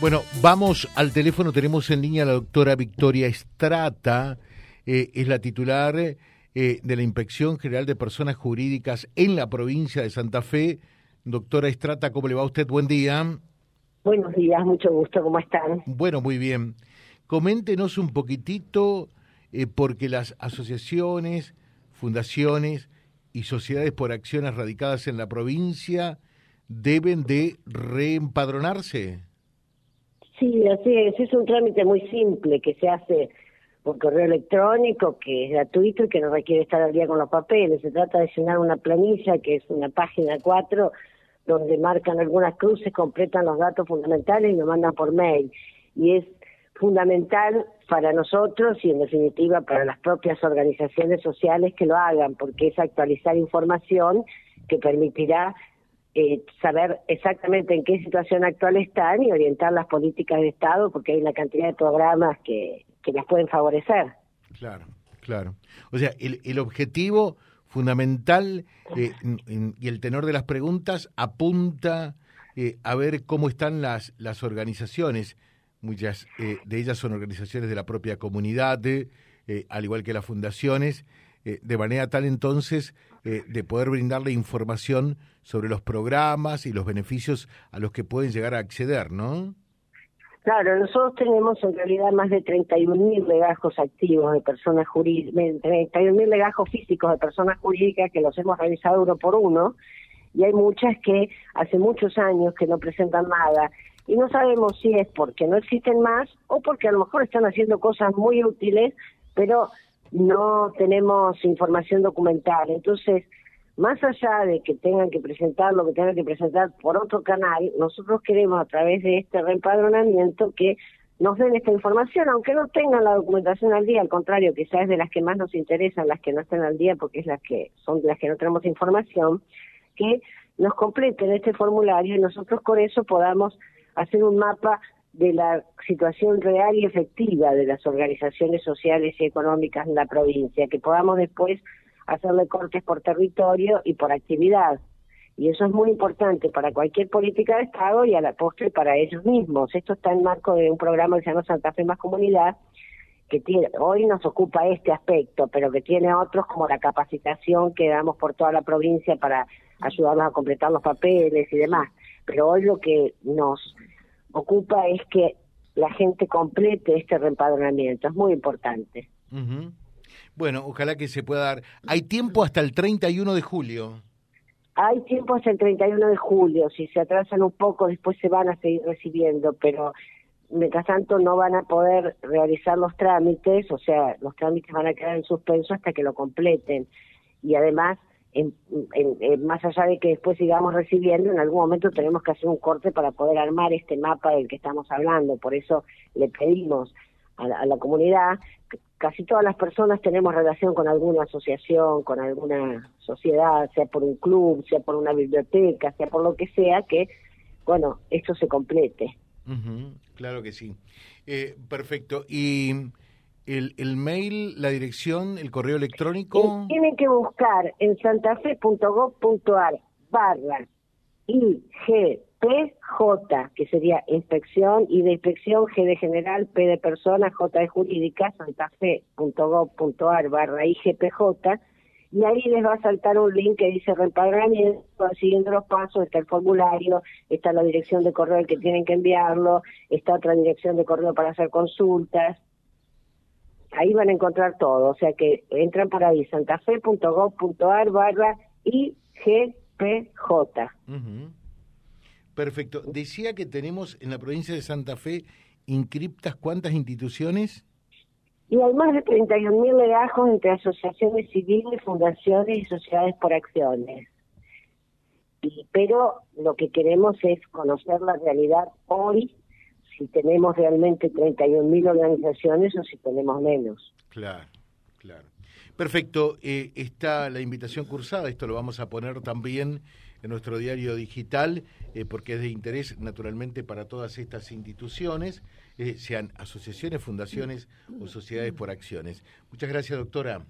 Bueno, vamos al teléfono. Tenemos en línea a la doctora Victoria Estrata, eh, es la titular eh, de la Inspección General de Personas Jurídicas en la provincia de Santa Fe. Doctora Estrata, ¿cómo le va a usted? Buen día. Buenos días, mucho gusto, ¿cómo están? Bueno, muy bien. Coméntenos un poquitito, eh, porque las asociaciones, fundaciones y sociedades por acciones radicadas en la provincia deben de reempadronarse. Sí, así es. Es un trámite muy simple que se hace por correo electrónico, que es gratuito y que no requiere estar al día con los papeles. Se trata de llenar una planilla, que es una página 4, donde marcan algunas cruces, completan los datos fundamentales y lo mandan por mail. Y es fundamental para nosotros y en definitiva para las propias organizaciones sociales que lo hagan, porque es actualizar información que permitirá eh, saber exactamente en qué situación actual están y orientar las políticas de Estado, porque hay una cantidad de programas que, que las pueden favorecer. Claro, claro. O sea, el, el objetivo fundamental eh, y el tenor de las preguntas apunta eh, a ver cómo están las, las organizaciones. Muchas eh, de ellas son organizaciones de la propia comunidad, al igual que las fundaciones, eh, de manera tal entonces eh, de poder brindarle información sobre los programas y los beneficios a los que pueden llegar a acceder, ¿no? Claro, nosotros tenemos en realidad más de 31.000 legajos activos de personas jurídicas, 31.000 legajos físicos de personas jurídicas que los hemos revisado uno por uno, y hay muchas que hace muchos años que no presentan nada, y no sabemos si es porque no existen más o porque a lo mejor están haciendo cosas muy útiles, pero no tenemos información documental. Entonces, más allá de que tengan que presentar lo que tengan que presentar por otro canal, nosotros queremos a través de este reempadronamiento que nos den esta información, aunque no tengan la documentación al día, al contrario, quizás es de las que más nos interesan, las que no están al día, porque es las que son de las que no tenemos información, que nos completen este formulario y nosotros con eso podamos hacer un mapa de la situación real y efectiva de las organizaciones sociales y económicas en la provincia, que podamos después hacerle cortes por territorio y por actividad. Y eso es muy importante para cualquier política de Estado y a la postre para ellos mismos. Esto está en marco de un programa que se llama Santa Fe Más Comunidad, que tiene, hoy nos ocupa este aspecto, pero que tiene otros como la capacitación que damos por toda la provincia para ayudarlos a completar los papeles y demás. Pero hoy lo que nos ocupa es que la gente complete este reempadronamiento, es muy importante. Bueno, ojalá que se pueda dar. Hay tiempo hasta el 31 de julio. Hay tiempo hasta el 31 de julio, si se atrasan un poco después se van a seguir recibiendo, pero mientras tanto no van a poder realizar los trámites, o sea, los trámites van a quedar en suspenso hasta que lo completen. Y además en, más allá de que después sigamos recibiendo, en algún momento tenemos que hacer un corte para poder armar este mapa del que estamos hablando. Por eso le pedimos a la, a la comunidad, casi todas las personas tenemos relación con alguna asociación, con alguna sociedad, sea por un club, sea por una biblioteca, sea por lo que sea, que, bueno, esto se complete. Claro que sí. Eh, perfecto. Y el, el mail, la dirección, el correo electrónico. Eh, tienen que buscar en santafe.gov.ar barra IGPJ, que sería inspección y de inspección G de general, P de persona, J de jurídica, santafe.gov.ar barra IGPJ, y ahí les va a saltar un link que dice reempadronamiento, siguiendo los pasos, está el formulario, está la dirección de correo que tienen que enviarlo, está otra dirección de correo para hacer consultas, ahí van a encontrar todo, o sea que entran por ahí, santafe.gov.ar barra IGPJ. Uh -huh. Perfecto. Decía que tenemos en la provincia de Santa Fe inscriptas cuántas instituciones? Y hay más de 31.000 legajos entre asociaciones civiles, fundaciones y sociedades por acciones. Y, pero lo que queremos es conocer la realidad hoy si tenemos realmente 31.000 organizaciones o si tenemos menos. Claro, claro. Perfecto, eh, está la invitación cursada, esto lo vamos a poner también en nuestro diario digital, eh, porque es de interés naturalmente para todas estas instituciones, eh, sean asociaciones, fundaciones o sociedades por acciones. Muchas gracias, doctora.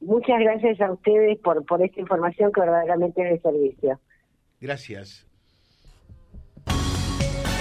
Muchas gracias a ustedes por, por esta información que verdaderamente es de servicio. Gracias.